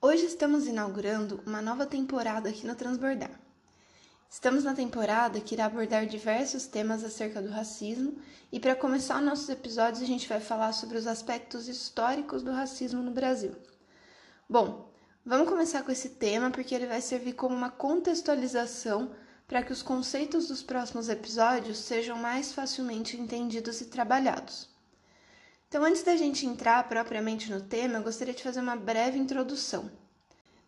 Hoje estamos inaugurando uma nova temporada aqui no Transbordar. Estamos na temporada que irá abordar diversos temas acerca do racismo, e para começar nossos episódios, a gente vai falar sobre os aspectos históricos do racismo no Brasil. Bom, vamos começar com esse tema porque ele vai servir como uma contextualização para que os conceitos dos próximos episódios sejam mais facilmente entendidos e trabalhados. Então, antes da gente entrar propriamente no tema, eu gostaria de fazer uma breve introdução.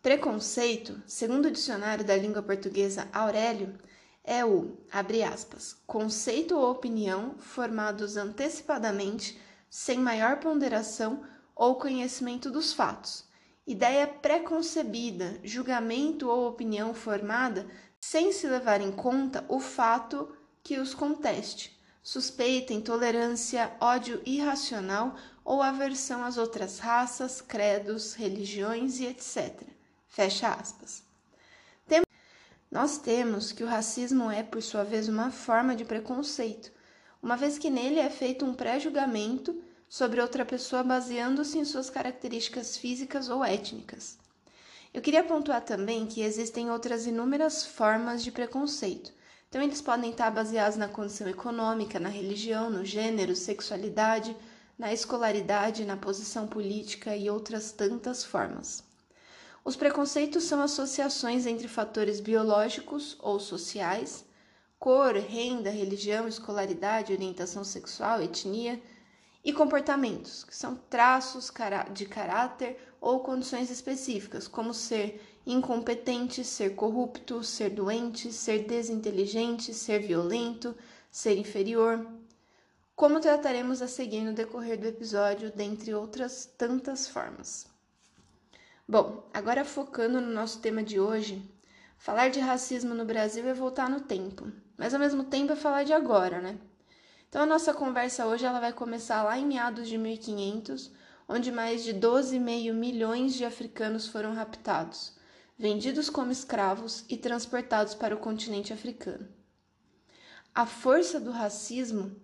Preconceito, segundo o dicionário da língua portuguesa Aurélio, é o, abre aspas, conceito ou opinião formados antecipadamente, sem maior ponderação ou conhecimento dos fatos. Ideia preconcebida, julgamento ou opinião formada sem se levar em conta o fato que os conteste. Suspeita, intolerância, ódio irracional ou aversão às outras raças, credos, religiões e etc. Fecha aspas. Tem... Nós temos que o racismo é, por sua vez, uma forma de preconceito, uma vez que nele é feito um pré-julgamento sobre outra pessoa baseando-se em suas características físicas ou étnicas. Eu queria pontuar também que existem outras inúmeras formas de preconceito. Então, eles podem estar baseados na condição econômica, na religião, no gênero, sexualidade, na escolaridade, na posição política e outras tantas formas. Os preconceitos são associações entre fatores biológicos ou sociais, cor, renda, religião, escolaridade, orientação sexual, etnia e comportamentos, que são traços de caráter ou condições específicas, como ser incompetente, ser corrupto, ser doente, ser desinteligente, ser violento, ser inferior. Como trataremos a seguir no decorrer do episódio, dentre outras tantas formas. Bom, agora focando no nosso tema de hoje, falar de racismo no Brasil é voltar no tempo, mas ao mesmo tempo é falar de agora, né? Então a nossa conversa hoje ela vai começar lá em meados de 1500, onde mais de 12,5 milhões de africanos foram raptados, vendidos como escravos e transportados para o continente africano. A força do racismo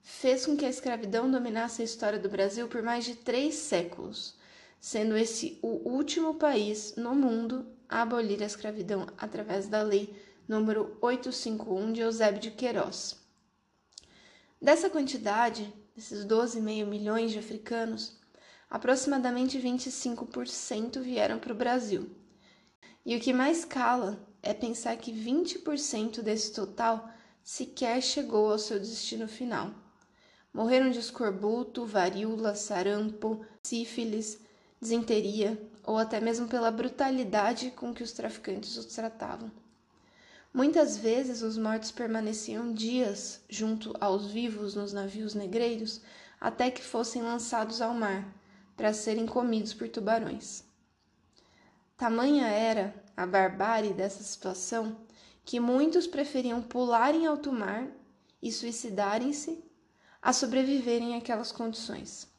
fez com que a escravidão dominasse a história do Brasil por mais de três séculos sendo esse o último país no mundo a abolir a escravidão através da lei número 851 de Eusébio de Queiroz. Dessa quantidade, desses 12,5 milhões de africanos, aproximadamente 25% vieram para o Brasil. E o que mais cala é pensar que 20% desse total sequer chegou ao seu destino final. Morreram de escorbuto, varíola, sarampo, sífilis, desinteria ou até mesmo pela brutalidade com que os traficantes os tratavam. Muitas vezes os mortos permaneciam dias junto aos vivos nos navios negreiros até que fossem lançados ao mar para serem comidos por tubarões. Tamanha era a barbárie dessa situação que muitos preferiam pular em alto mar e suicidarem-se a sobreviverem àquelas condições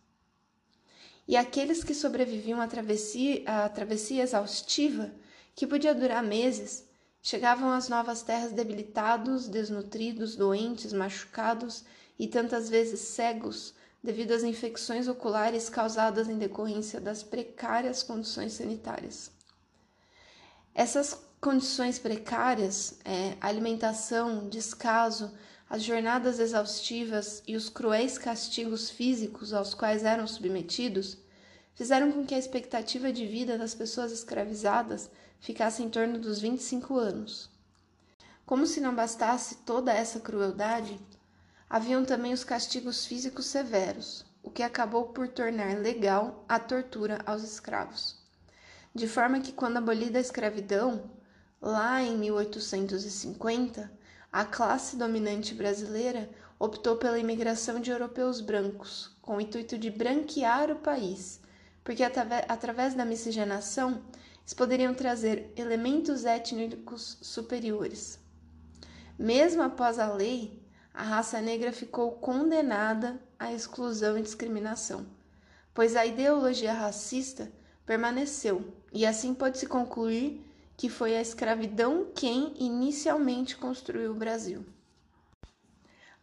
e aqueles que sobreviviam à travessia, à travessia exaustiva, que podia durar meses, chegavam às novas terras debilitados, desnutridos, doentes, machucados e tantas vezes cegos devido às infecções oculares causadas em decorrência das precárias condições sanitárias. Essas condições precárias, é, alimentação, descaso, as jornadas exaustivas e os cruéis castigos físicos aos quais eram submetidos fizeram com que a expectativa de vida das pessoas escravizadas ficasse em torno dos 25 anos. Como se não bastasse toda essa crueldade, haviam também os castigos físicos severos, o que acabou por tornar legal a tortura aos escravos. De forma que, quando abolida a escravidão, lá em 1850, a classe dominante brasileira optou pela imigração de europeus brancos, com o intuito de branquear o país, porque através da miscigenação eles poderiam trazer elementos étnicos superiores. Mesmo após a lei, a raça negra ficou condenada à exclusão e discriminação, pois a ideologia racista permaneceu, e assim pode-se concluir que foi a escravidão quem inicialmente construiu o Brasil.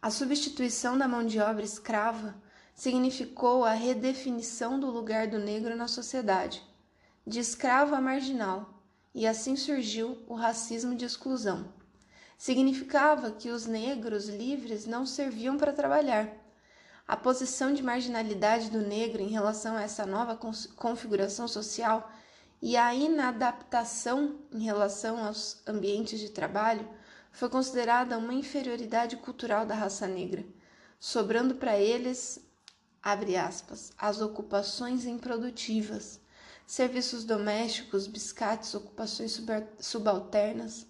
A substituição da mão de obra escrava significou a redefinição do lugar do negro na sociedade, de escravo a marginal, e assim surgiu o racismo de exclusão. Significava que os negros livres não serviam para trabalhar. A posição de marginalidade do negro em relação a essa nova configuração social e a inadaptação em relação aos ambientes de trabalho foi considerada uma inferioridade cultural da raça negra, sobrando para eles, abre aspas, as ocupações improdutivas, serviços domésticos, biscates, ocupações subalternas.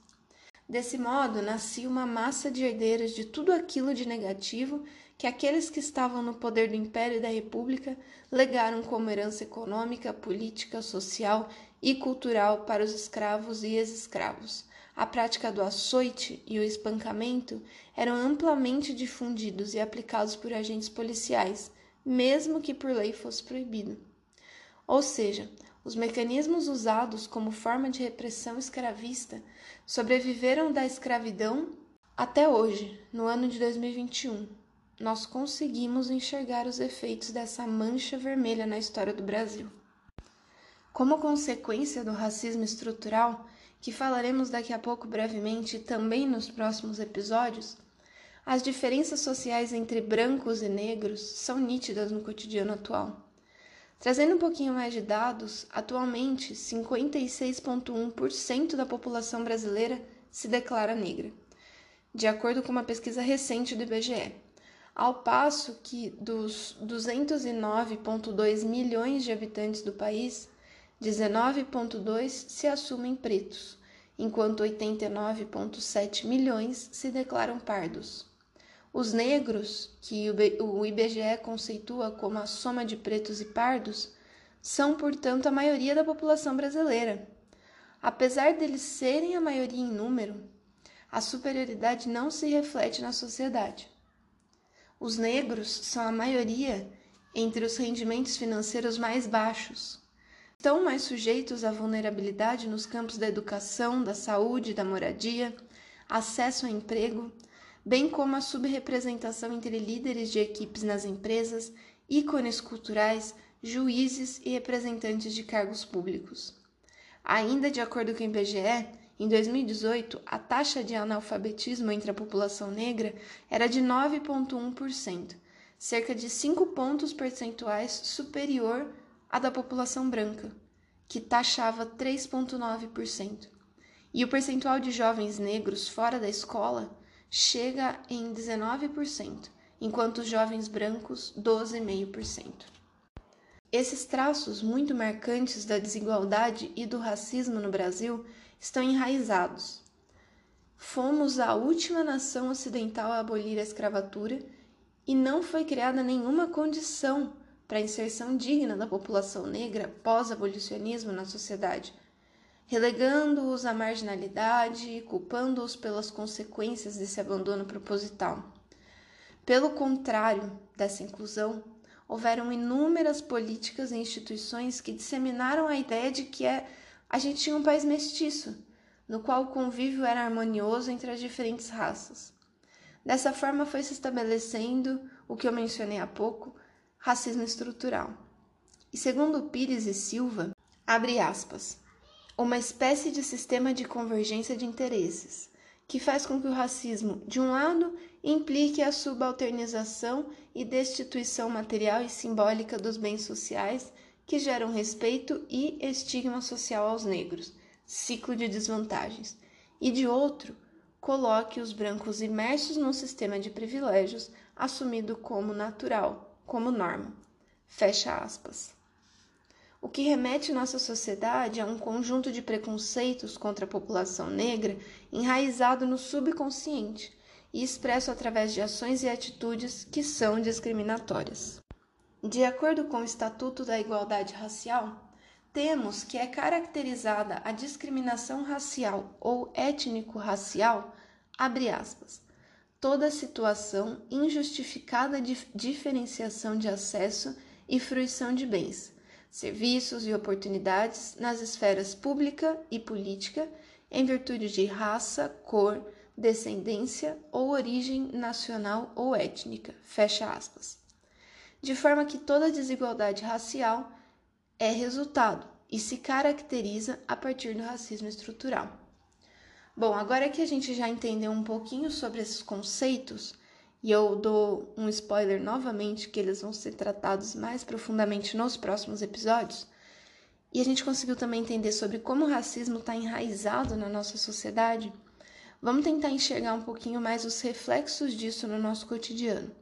Desse modo, nascia uma massa de herdeiros de tudo aquilo de negativo que aqueles que estavam no poder do Império e da República legaram como herança econômica, política, social e cultural para os escravos e ex-escravos, a prática do açoite e o espancamento eram amplamente difundidos e aplicados por agentes policiais, mesmo que por lei fosse proibido. Ou seja, os mecanismos usados como forma de repressão escravista sobreviveram da escravidão até hoje, no ano de 2021. Nós conseguimos enxergar os efeitos dessa mancha vermelha na história do Brasil. Como consequência do racismo estrutural, que falaremos daqui a pouco brevemente também nos próximos episódios, as diferenças sociais entre brancos e negros são nítidas no cotidiano atual. Trazendo um pouquinho mais de dados, atualmente 56,1% da população brasileira se declara negra, de acordo com uma pesquisa recente do IBGE, ao passo que dos 209,2 milhões de habitantes do país, 19,2 se assumem pretos, enquanto 89,7 milhões se declaram pardos. Os negros, que o IBGE conceitua como a soma de pretos e pardos, são, portanto, a maioria da população brasileira. Apesar deles serem a maioria em número, a superioridade não se reflete na sociedade. Os negros são a maioria entre os rendimentos financeiros mais baixos, estão mais sujeitos à vulnerabilidade nos campos da educação, da saúde, da moradia, acesso ao emprego, bem como a subrepresentação entre líderes de equipes nas empresas, ícones culturais, juízes e representantes de cargos públicos. Ainda de acordo com o IBGE, em 2018, a taxa de analfabetismo entre a população negra era de 9,1%, cerca de 5 pontos percentuais superior a da população branca, que taxava 3,9%. E o percentual de jovens negros fora da escola chega em 19%, enquanto os jovens brancos 12,5%. Esses traços muito marcantes da desigualdade e do racismo no Brasil estão enraizados. Fomos a última nação ocidental a abolir a escravatura e não foi criada nenhuma condição para a inserção digna da população negra pós-abolicionismo na sociedade, relegando-os à marginalidade e culpando-os pelas consequências desse abandono proposital. Pelo contrário dessa inclusão, houveram inúmeras políticas e instituições que disseminaram a ideia de que é, a gente tinha um país mestiço, no qual o convívio era harmonioso entre as diferentes raças. Dessa forma foi se estabelecendo o que eu mencionei há pouco, racismo estrutural. E segundo Pires e Silva, abre aspas, uma espécie de sistema de convergência de interesses, que faz com que o racismo, de um lado, implique a subalternização e destituição material e simbólica dos bens sociais que geram respeito e estigma social aos negros, ciclo de desvantagens, e de outro, coloque os brancos imersos num sistema de privilégios assumido como natural, como norma. Fecha aspas. O que remete nossa sociedade a um conjunto de preconceitos contra a população negra enraizado no subconsciente e expresso através de ações e atitudes que são discriminatórias. De acordo com o Estatuto da Igualdade Racial, temos que é caracterizada a discriminação racial ou étnico-racial, abre aspas, toda situação injustificada de diferenciação de acesso e fruição de bens, serviços e oportunidades nas esferas pública e política em virtude de raça, cor, descendência ou origem nacional ou étnica. Fecha aspas. De forma que toda desigualdade racial é resultado e se caracteriza a partir do racismo estrutural. Bom, agora que a gente já entendeu um pouquinho sobre esses conceitos, e eu dou um spoiler novamente que eles vão ser tratados mais profundamente nos próximos episódios, e a gente conseguiu também entender sobre como o racismo está enraizado na nossa sociedade, vamos tentar enxergar um pouquinho mais os reflexos disso no nosso cotidiano.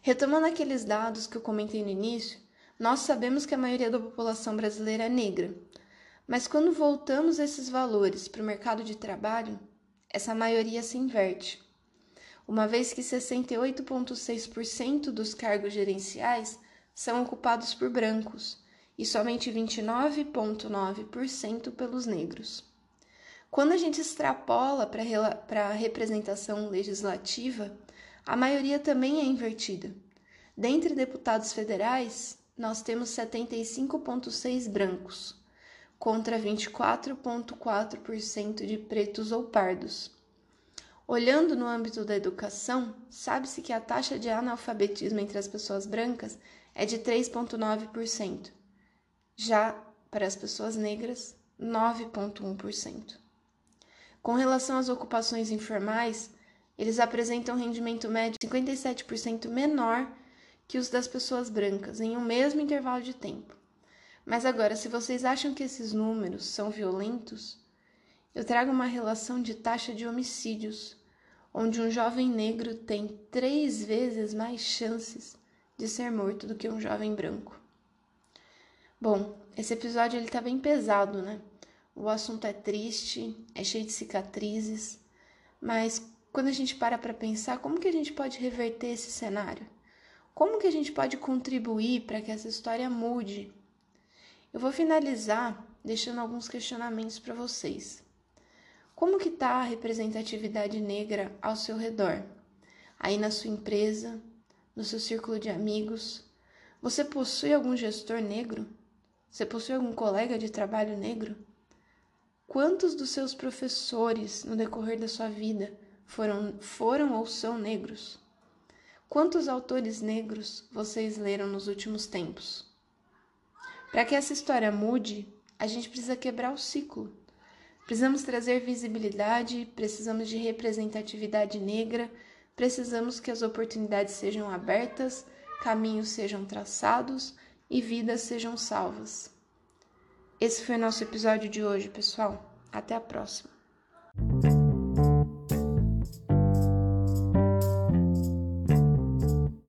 Retomando aqueles dados que eu comentei no início, nós sabemos que a maioria da população brasileira é negra, mas quando voltamos esses valores para o mercado de trabalho, essa maioria se inverte. Uma vez que 68,6% dos cargos gerenciais são ocupados por brancos e somente 29,9% pelos negros. Quando a gente extrapola para a representação legislativa, a maioria também é invertida. Dentre deputados federais, nós temos 75,6 brancos, contra 24,4% de pretos ou pardos. Olhando no âmbito da educação, sabe-se que a taxa de analfabetismo entre as pessoas brancas é de 3,9%, já para as pessoas negras, 9,1%. Com relação às ocupações informais, eles apresentam rendimento médio 57% menor que os das pessoas brancas em um mesmo intervalo de tempo. Mas agora, se vocês acham que esses números são violentos, eu trago uma relação de taxa de homicídios, onde um jovem negro tem três vezes mais chances de ser morto do que um jovem branco. Bom, esse episódio ele tá bem pesado, né? O assunto é triste, é cheio de cicatrizes, mas quando a gente para para pensar, como que a gente pode reverter esse cenário? Como que a gente pode contribuir para que essa história mude? Eu vou finalizar deixando alguns questionamentos para vocês. Como que está a representatividade negra ao seu redor? Aí na sua empresa, no seu círculo de amigos, você possui algum gestor negro? Você possui algum colega de trabalho negro? Quantos dos seus professores no decorrer da sua vida foram, foram ou são negros? Quantos autores negros vocês leram nos últimos tempos? Para que essa história mude, a gente precisa quebrar o ciclo. Precisamos trazer visibilidade, precisamos de representatividade negra, precisamos que as oportunidades sejam abertas, caminhos sejam traçados e vidas sejam salvas. Esse foi o nosso episódio de hoje, pessoal. Até a próxima.